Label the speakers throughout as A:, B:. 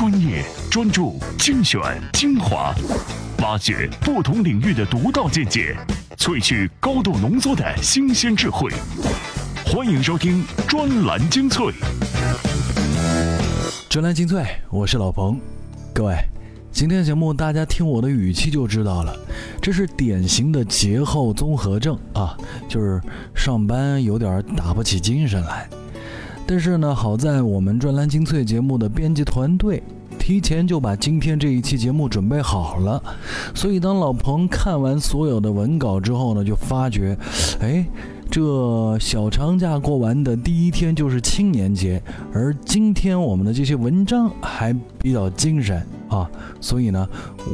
A: 专业、专注、精选、精华，挖掘不同领域的独到见解，萃取高度浓缩的新鲜智慧。欢迎收听专栏精粹。
B: 专栏精粹，我是老彭。各位，今天节目大家听我的语气就知道了，这是典型的节后综合症啊，就是上班有点打不起精神来。但是呢，好在我们专栏精粹节目的编辑团队提前就把今天这一期节目准备好了，所以当老彭看完所有的文稿之后呢，就发觉，哎，这小长假过完的第一天就是青年节，而今天我们的这些文章还比较精神啊，所以呢，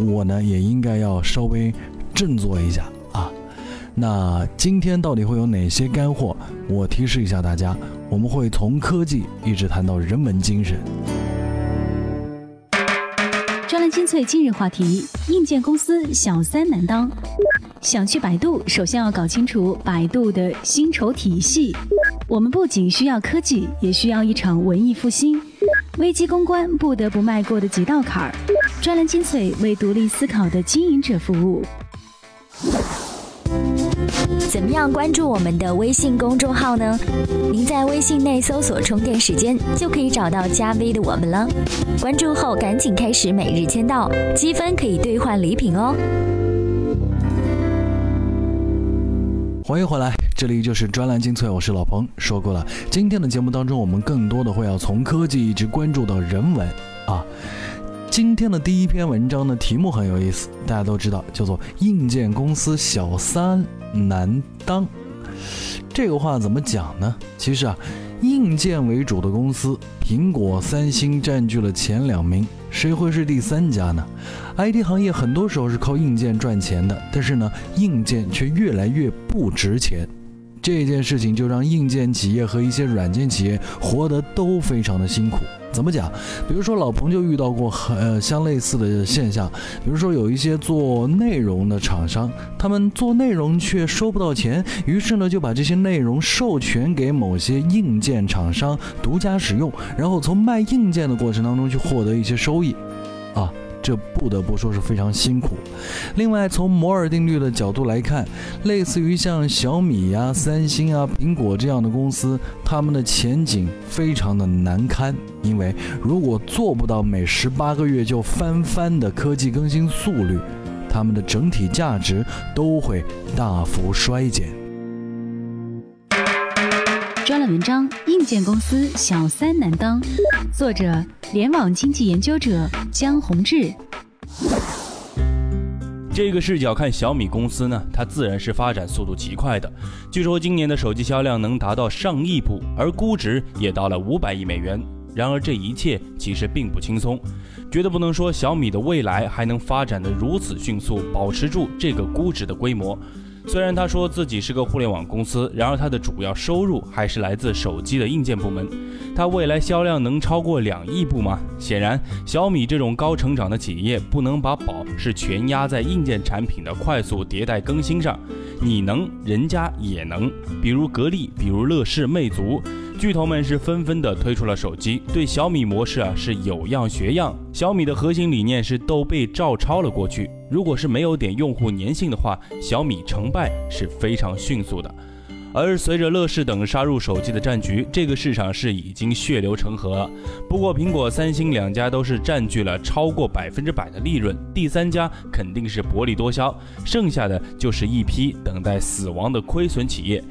B: 我呢也应该要稍微振作一下。那今天到底会有哪些干货？我提示一下大家，我们会从科技一直谈到人文精神。
C: 专栏精粹今日话题：硬件公司小三难当。想去百度，首先要搞清楚百度的薪酬体系。我们不仅需要科技，也需要一场文艺复兴。危机公关不得不迈过的几道坎儿。专栏精粹为独立思考的经营者服务。
D: 怎么样关注我们的微信公众号呢？您在微信内搜索“充电时间”就可以找到加 V 的我们了。关注后赶紧开始每日签到，积分可以兑换礼品哦。
B: 欢迎回来，这里就是专栏精粹，我是老彭。说过了，今天的节目当中，我们更多的会要从科技一直关注到人文啊。今天的第一篇文章的题目很有意思，大家都知道，叫做“硬件公司小三难当”。这个话怎么讲呢？其实啊，硬件为主的公司，苹果、三星占据了前两名，谁会是第三家呢？IT 行业很多时候是靠硬件赚钱的，但是呢，硬件却越来越不值钱。这件事情就让硬件企业和一些软件企业活得都非常的辛苦。怎么讲？比如说老彭就遇到过很相类似的现象，比如说有一些做内容的厂商，他们做内容却收不到钱，于是呢就把这些内容授权给某些硬件厂商独家使用，然后从卖硬件的过程当中去获得一些收益，这不得不说是非常辛苦。另外，从摩尔定律的角度来看，类似于像小米呀、三星啊、苹果这样的公司，他们的前景非常的难堪。因为如果做不到每十八个月就翻番的科技更新速率，他们的整体价值都会大幅衰减。
C: 文章：硬件公司小三难当，作者：联网经济研究者江宏志。
E: 这个视角看小米公司呢，它自然是发展速度极快的。据说今年的手机销量能达到上亿部，而估值也到了五百亿美元。然而这一切其实并不轻松，绝对不能说小米的未来还能发展的如此迅速，保持住这个估值的规模。虽然他说自己是个互联网公司，然而他的主要收入还是来自手机的硬件部门。他未来销量能超过两亿部吗？显然，小米这种高成长的企业不能把宝是全压在硬件产品的快速迭代更新上。你能，人家也能。比如格力，比如乐视、魅族。巨头们是纷纷的推出了手机，对小米模式啊是有样学样。小米的核心理念是都被照抄了过去。如果是没有点用户粘性的话，小米成败是非常迅速的。而随着乐视等杀入手机的战局，这个市场是已经血流成河了。不过苹果、三星两家都是占据了超过百分之百的利润，第三家肯定是薄利多销，剩下的就是一批等待死亡的亏损企业。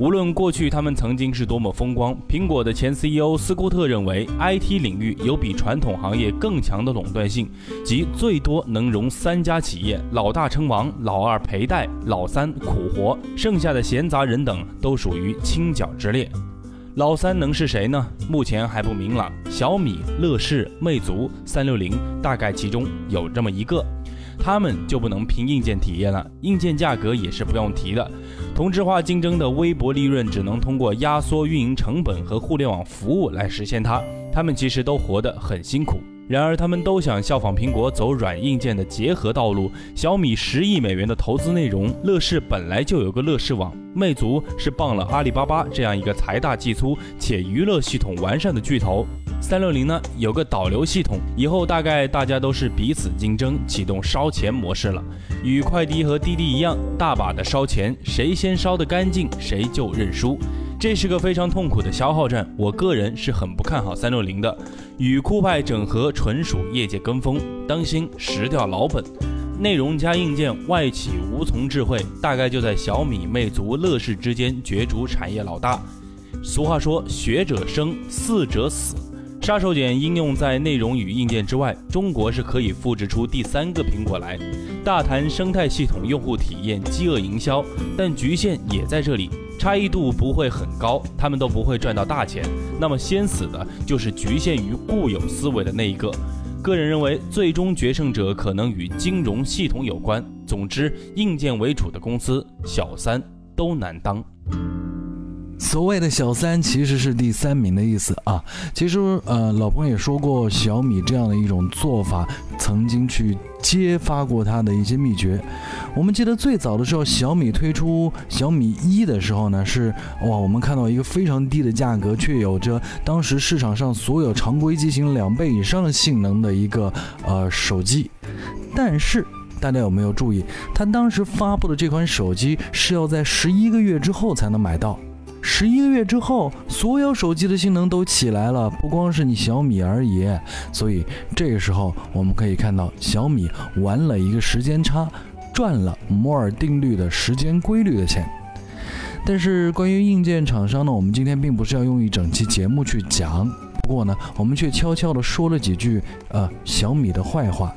E: 无论过去他们曾经是多么风光，苹果的前 CEO 斯库特认为，IT 领域有比传统行业更强的垄断性，即最多能容三家企业，老大称王，老二陪带，老三苦活，剩下的闲杂人等都属于清剿之列。老三能是谁呢？目前还不明朗。小米、乐视、魅族、三六零，大概其中有这么一个。他们就不能拼硬件体验了，硬件价格也是不用提的。同质化竞争的微薄利润，只能通过压缩运营成本和互联网服务来实现它。他们其实都活得很辛苦，然而他们都想效仿苹果走软硬件的结合道路。小米十亿美元的投资内容，乐视本来就有个乐视网，魅族是傍了阿里巴巴这样一个财大气粗且娱乐系统完善的巨头。三六零呢有个导流系统，以后大概大家都是彼此竞争，启动烧钱模式了。与快滴和滴滴一样，大把的烧钱，谁先烧得干净，谁就认输。这是个非常痛苦的消耗战，我个人是很不看好三六零的。与酷派整合纯属业界跟风，当心蚀掉老本。内容加硬件，外企无从智慧，大概就在小米、魅族、乐视之间角逐产业老大。俗话说，学者生，四者死。杀手锏应用在内容与硬件之外，中国是可以复制出第三个苹果来。大谈生态系统、用户体验、饥饿营销，但局限也在这里，差异度不会很高，他们都不会赚到大钱。那么先死的就是局限于固有思维的那一个。个人认为，最终决胜者可能与金融系统有关。总之，硬件为主的公司，小三都难当。
B: 所谓的小三其实是第三名的意思啊。其实，呃，老彭也说过，小米这样的一种做法，曾经去揭发过它的一些秘诀。我们记得最早的时候，小米推出小米一的时候呢，是哇，我们看到一个非常低的价格，却有着当时市场上所有常规机型两倍以上的性能的一个呃手机。但是，大家有没有注意，它当时发布的这款手机是要在十一个月之后才能买到。十一个月之后，所有手机的性能都起来了，不光是你小米而已。所以这个时候，我们可以看到小米玩了一个时间差，赚了摩尔定律的时间规律的钱。但是关于硬件厂商呢，我们今天并不是要用一整期节目去讲，不过呢，我们却悄悄地说了几句呃小米的坏话。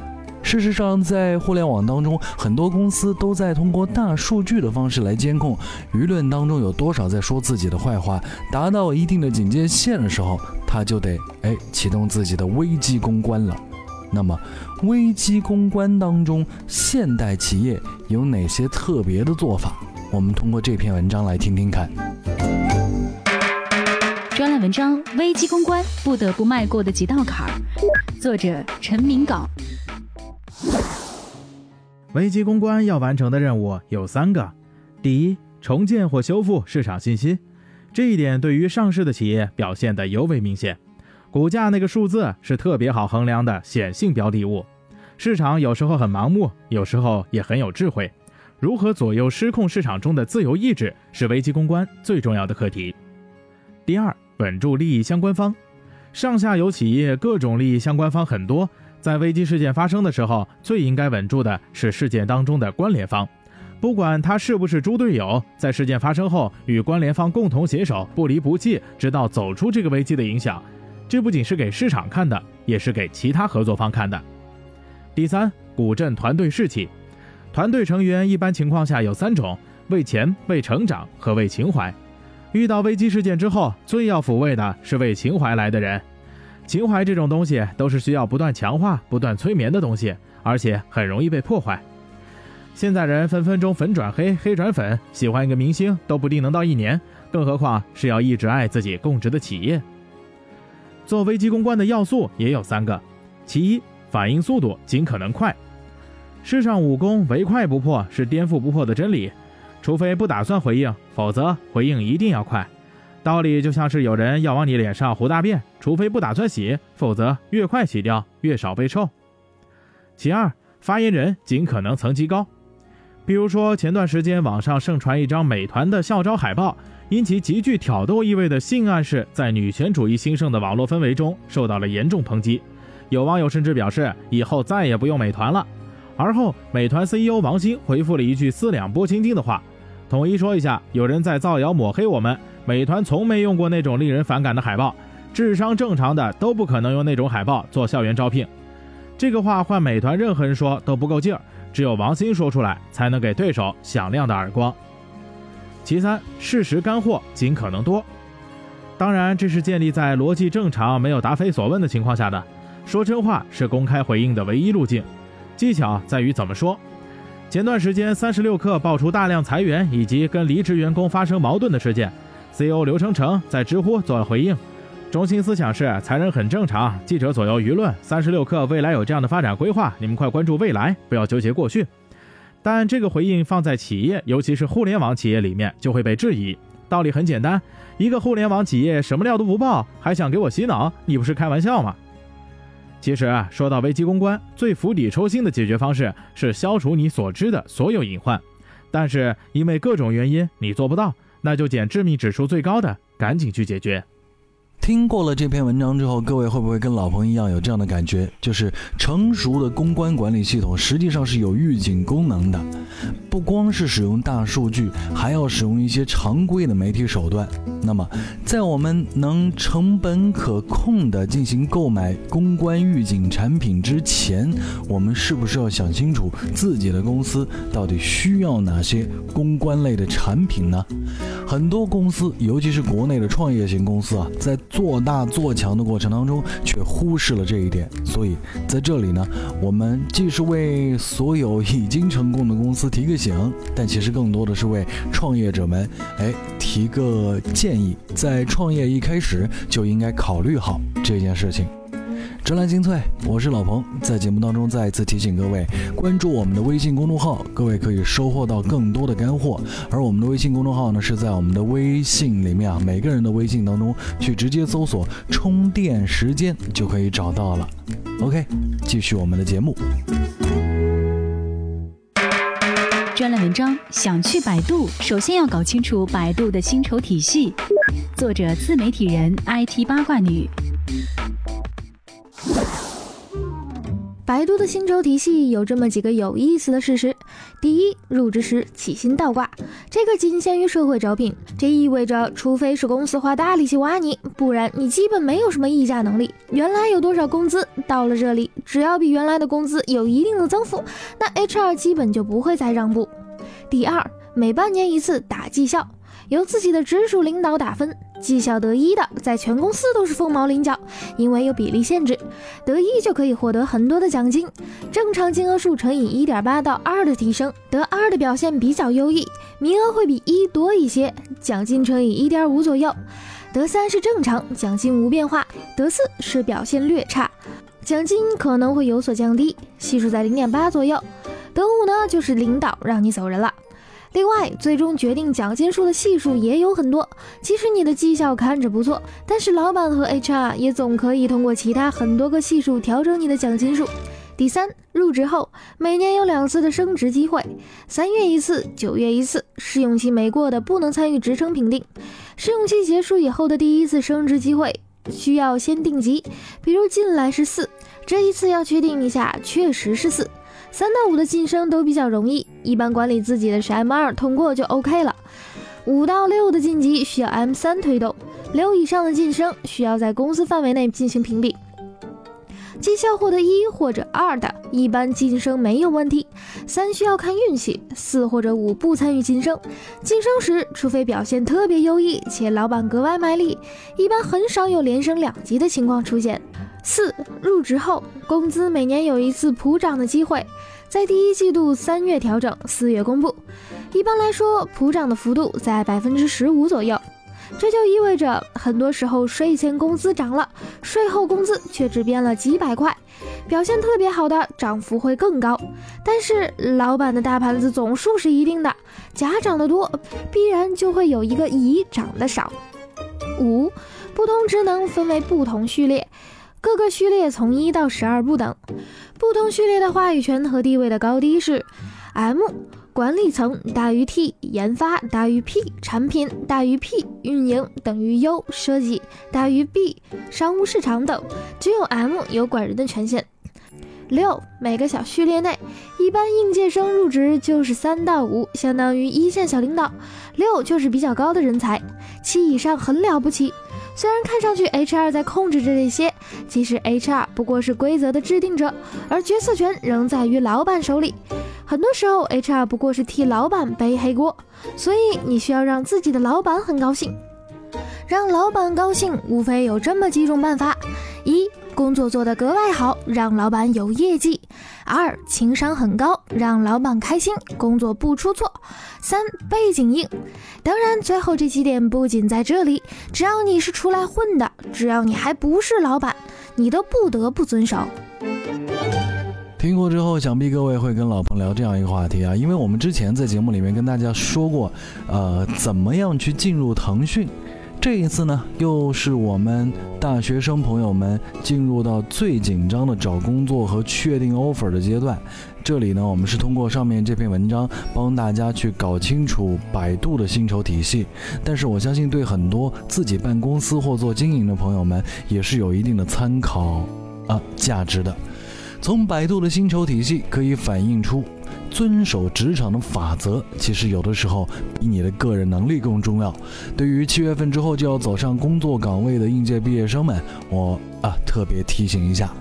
B: 事实上，在互联网当中，很多公司都在通过大数据的方式来监控舆论当中有多少在说自己的坏话。达到一定的警戒线的时候，他就得哎启动自己的危机公关了。那么，危机公关当中，现代企业有哪些特别的做法？我们通过这篇文章来听听看。
C: 专栏文章：危机公关不得不迈过的几道坎儿。作者：陈明镐。
F: 危机公关要完成的任务有三个：第一，重建或修复市场信心，这一点对于上市的企业表现得尤为明显。股价那个数字是特别好衡量的显性标的物。市场有时候很盲目，有时候也很有智慧。如何左右失控市场中的自由意志，是危机公关最重要的课题。第二，稳住利益相关方，上下游企业各种利益相关方很多。在危机事件发生的时候，最应该稳住的是事件当中的关联方，不管他是不是猪队友，在事件发生后与关联方共同携手，不离不弃，直到走出这个危机的影响。这不仅是给市场看的，也是给其他合作方看的。第三，古镇团队士气。团队成员一般情况下有三种：为钱、为成长和为情怀。遇到危机事件之后，最要抚慰的是为情怀来的人。情怀这种东西都是需要不断强化、不断催眠的东西，而且很容易被破坏。现在人分分钟粉转黑、黑转粉，喜欢一个明星都不定能到一年，更何况是要一直爱自己供职的企业。做危机公关的要素也有三个：其一，反应速度尽可能快。世上武功唯快不破是颠覆不破的真理，除非不打算回应，否则回应一定要快。道理就像是有人要往你脸上糊大便，除非不打算洗，否则越快洗掉越少被臭。其二，发言人尽可能层级高，比如说前段时间网上盛传一张美团的校招海报，因其极具挑逗意味的性暗示，在女权主义兴盛的网络氛围中受到了严重抨击。有网友甚至表示以后再也不用美团了。而后，美团 CEO 王兴回复了一句四两拨千斤的话，统一说一下，有人在造谣抹黑我们。美团从没用过那种令人反感的海报，智商正常的都不可能用那种海报做校园招聘。这个话换美团任何人说都不够劲儿，只有王鑫说出来，才能给对手响亮的耳光。其三，事实干货尽可能多。当然，这是建立在逻辑正常、没有答非所问的情况下的。说真话是公开回应的唯一路径，技巧在于怎么说。前段时间，三十六氪爆出大量裁员以及跟离职员工发生矛盾的事件。CEO 刘成成在知乎做了回应，中心思想是裁人很正常，记者左右舆论。三十六氪未来有这样的发展规划，你们快关注未来，不要纠结过去。但这个回应放在企业，尤其是互联网企业里面，就会被质疑：道理很简单，一个互联网企业什么料都不报，还想给我洗脑？你不是开玩笑吗？其实啊，说到危机公关，最釜底抽薪的解决方式是消除你所知的所有隐患。但是因为各种原因你做不到，那就捡致命指数最高的，赶紧去解决。
B: 听过了这篇文章之后，各位会不会跟老彭一样有这样的感觉？就是成熟的公关管理系统实际上是有预警功能的，不光是使用大数据，还要使用一些常规的媒体手段。那么，在我们能成本可控的进行购买公关预警产品之前，我们是不是要想清楚自己的公司到底需要哪些公关类的产品呢？很多公司，尤其是国内的创业型公司啊，在做大做强的过程当中，却忽视了这一点。所以在这里呢，我们既是为所有已经成功的公司提个醒，但其实更多的是为创业者们，哎，提个建议，在创业一开始就应该考虑好这件事情。专栏精粹，我是老彭，在节目当中再一次提醒各位关注我们的微信公众号，各位可以收获到更多的干货。而我们的微信公众号呢，是在我们的微信里面啊，每个人的微信当中去直接搜索“充电时间”就可以找到了。OK，继续我们的节目。
C: 专栏文章：想去百度，首先要搞清楚百度的薪酬体系。作者：自媒体人 IT 八卦女。
G: 百度的薪酬体系有这么几个有意思的事实：第一，入职时起薪倒挂，这个仅限于社会招聘，这意味着除非是公司花大力气挖你，不然你基本没有什么议价能力。原来有多少工资，到了这里，只要比原来的工资有一定的增幅，那 HR 基本就不会再让步。第二，每半年一次打绩效。由自己的直属领导打分，绩效得一的，在全公司都是凤毛麟角，因为有比例限制，得一就可以获得很多的奖金，正常金额数乘以一点八到二的提升，得二的表现比较优异，名额会比一多一些，奖金乘以一点五左右，得三是正常，奖金无变化，得四是表现略差，奖金可能会有所降低，系数在零点八左右，得五呢就是领导让你走人了。另外，最终决定奖金数的系数也有很多。即使你的绩效看着不错，但是老板和 HR 也总可以通过其他很多个系数调整你的奖金数。第三，入职后每年有两次的升职机会，三月一次，九月一次。试用期没过的不能参与职称评定。试用期结束以后的第一次升职机会需要先定级，比如进来是四，这一次要确定一下，确实是四。三到五的晋升都比较容易，一般管理自己的是 M 二通过就 OK 了。五到六的晋级需要 M 三推动，六以上的晋升需要在公司范围内进行评比。绩效获得一或者二的，一般晋升没有问题。三需要看运气，四或者五不参与晋升。晋升时，除非表现特别优异且老板格外卖力，一般很少有连升两级的情况出现。四入职后，工资每年有一次普涨的机会，在第一季度三月调整，四月公布。一般来说，普涨的幅度在百分之十五左右。这就意味着，很多时候税前工资涨了，税后工资却只变了几百块。表现特别好的，涨幅会更高。但是老板的大盘子总数是一定的，甲涨得多，必然就会有一个乙涨得少。五，不同职能分为不同序列。各个序列从一到十二不等，不同序列的话语权和地位的高低是：M 管理层大于 T，研发大于 P，产品大于 P，运营等于 U，设计大于 B，商务市场等。只有 M 有管人的权限。六每个小序列内，一般应届生入职就是三到五，相当于一线小领导；六就是比较高的人才，七以上很了不起。虽然看上去 HR 在控制着这些，其实 HR 不过是规则的制定者，而决策权仍在于老板手里。很多时候，HR 不过是替老板背黑锅。所以你需要让自己的老板很高兴。让老板高兴，无非有这么几种办法：一。工作做得格外好，让老板有业绩；二，情商很高，让老板开心，工作不出错；三，背景硬。当然，最后这几点不仅在这里，只要你是出来混的，只要你还不是老板，你都不得不遵守。
B: 听过之后，想必各位会跟老彭聊这样一个话题啊，因为我们之前在节目里面跟大家说过，呃，怎么样去进入腾讯。这一次呢，又是我们大学生朋友们进入到最紧张的找工作和确定 offer 的阶段。这里呢，我们是通过上面这篇文章帮大家去搞清楚百度的薪酬体系。但是我相信，对很多自己办公司或做经营的朋友们，也是有一定的参考啊价值的。从百度的薪酬体系可以反映出。遵守职场的法则，其实有的时候比你的个人能力更重要。对于七月份之后就要走上工作岗位的应届毕业生们，我啊特别提醒一下。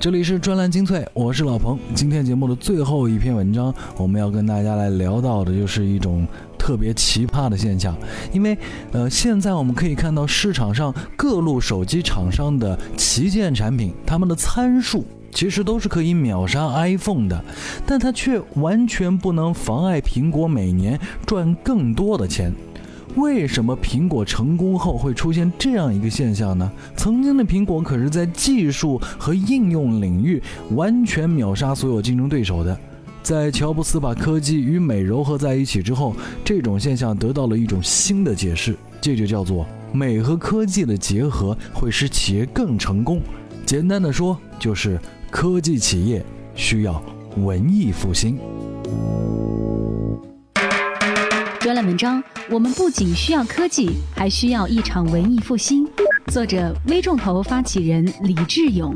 B: 这里是专栏精粹，我是老彭。今天节目的最后一篇文章，我们要跟大家来聊到的就是一种特别奇葩的现象。因为呃，现在我们可以看到市场上各路手机厂商的旗舰产品，他们的参数。其实都是可以秒杀 iPhone 的，但它却完全不能妨碍苹果每年赚更多的钱。为什么苹果成功后会出现这样一个现象呢？曾经的苹果可是在技术和应用领域完全秒杀所有竞争对手的。在乔布斯把科技与美糅合在一起之后，这种现象得到了一种新的解释，这就叫做美和科技的结合会使企业更成功。简单的说，就是。科技企业需要文艺复兴。
C: 专栏文章：我们不仅需要科技，还需要一场文艺复兴。作者：微众投发起人李志勇。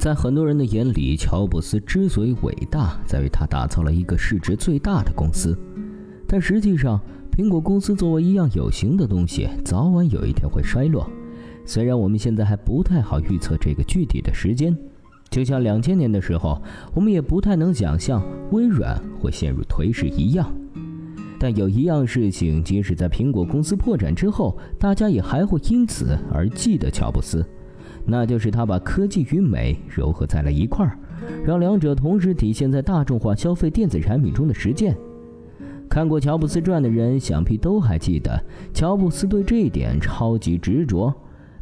H: 在很多人的眼里，乔布斯之所以伟大，在于他打造了一个市值最大的公司。但实际上，苹果公司作为一样有形的东西，早晚有一天会衰落。虽然我们现在还不太好预测这个具体的时间，就像两千年的时候，我们也不太能想象微软会陷入颓势一样。但有一样事情，即使在苹果公司破产之后，大家也还会因此而记得乔布斯，那就是他把科技与美糅合在了一块儿，让两者同时体现在大众化消费电子产品中的实践。看过《乔布斯传》的人，想必都还记得，乔布斯对这一点超级执着。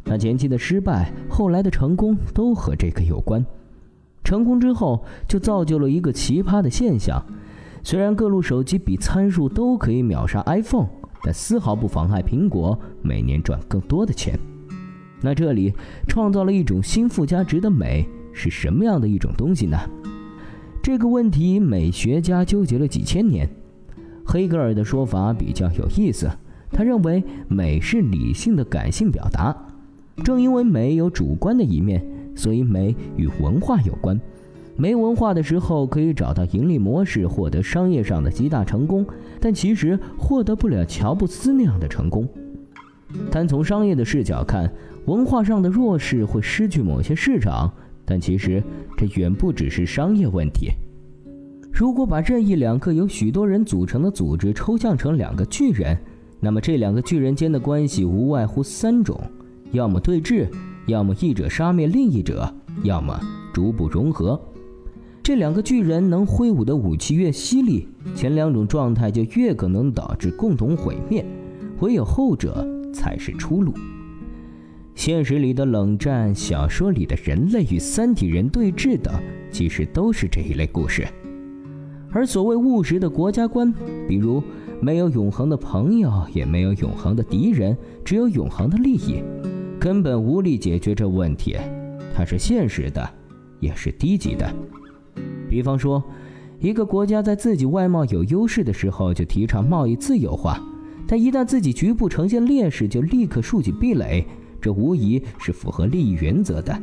H: 他前期的失败，后来的成功，都和这个有关。成功之后，就造就了一个奇葩的现象：虽然各路手机比参数都可以秒杀 iPhone，但丝毫不妨碍苹果每年赚更多的钱。那这里创造了一种新附加值的美，是什么样的一种东西呢？这个问题，美学家纠结了几千年。黑格尔的说法比较有意思，他认为美是理性的感性表达。正因为美有主观的一面，所以美与文化有关。没文化的时候，可以找到盈利模式，获得商业上的极大成功，但其实获得不了乔布斯那样的成功。单从商业的视角看，文化上的弱势会失去某些市场，但其实这远不只是商业问题。如果把任意两个由许多人组成的组织抽象成两个巨人，那么这两个巨人间的关系无外乎三种。要么对峙，要么一者杀灭另一者，要么逐步融合。这两个巨人能挥舞的武器越犀利，前两种状态就越可能导致共同毁灭，唯有后者才是出路。现实里的冷战，小说里的人类与三体人对峙等，其实都是这一类故事。而所谓务实的国家观，比如没有永恒的朋友，也没有永恒的敌人，只有永恒的利益。根本无力解决这问题，它是现实的，也是低级的。比方说，一个国家在自己外贸有优势的时候就提倡贸易自由化，但一旦自己局部呈现劣势就立刻竖起壁垒，这无疑是符合利益原则的。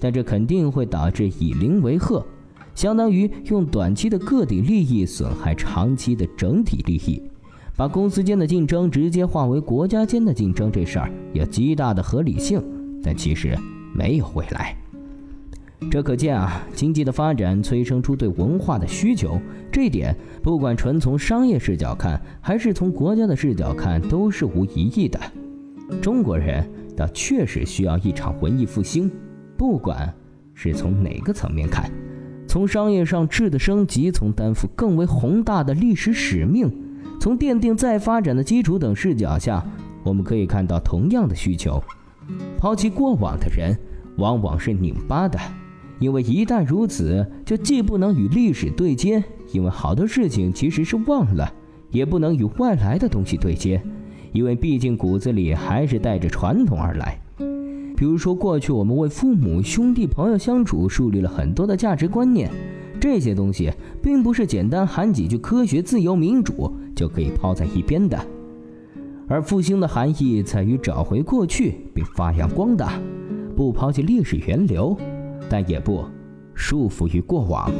H: 但这肯定会导致以邻为壑，相当于用短期的个体利益损害长期的整体利益。把公司间的竞争直接化为国家间的竞争，这事儿有极大的合理性，但其实没有未来。这可见啊，经济的发展催生出对文化的需求，这一点不管纯从商业视角看，还是从国家的视角看，都是无疑义的。中国人倒确实需要一场文艺复兴，不管是从哪个层面看，从商业上质的升级，从担负更为宏大的历史使命。从奠定再发展的基础等视角下，我们可以看到同样的需求。抛弃过往的人，往往是拧巴的，因为一旦如此，就既不能与历史对接，因为好多事情其实是忘了；也不能与外来的东西对接，因为毕竟骨子里还是带着传统而来。比如说，过去我们为父母、兄弟、朋友相处树立了很多的价值观念，这些东西并不是简单喊几句科学、自由、民主就可以抛在一边的。而复兴的含义在于找回过去并发扬光大，不抛弃历史源流，但也不束缚于过往。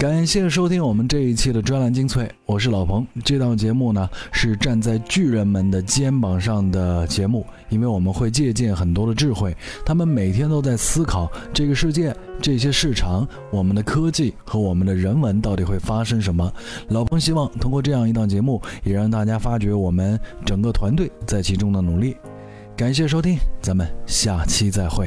B: 感谢收听我们这一期的专栏精粹，我是老彭。这档节目呢是站在巨人们的肩膀上的节目，因为我们会借鉴很多的智慧，他们每天都在思考这个世界、这些市场、我们的科技和我们的人文到底会发生什么。老彭希望通过这样一档节目，也让大家发掘我们整个团队在其中的努力。感谢收听，咱们下期再会。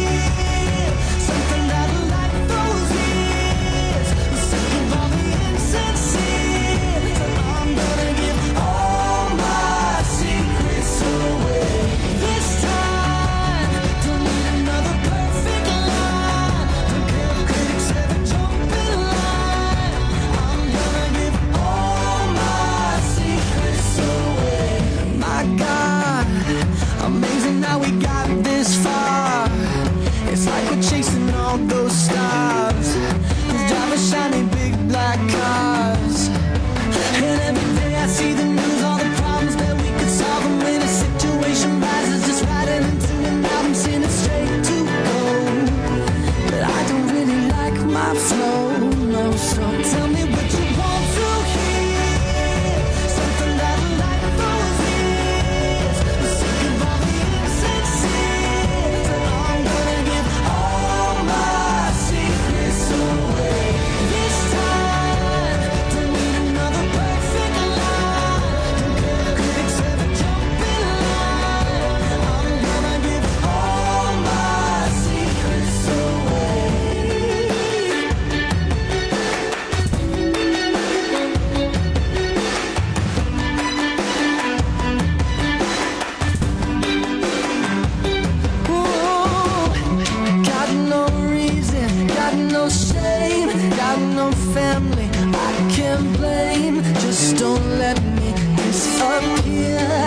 I: family I can't blame Just don't let me disappear.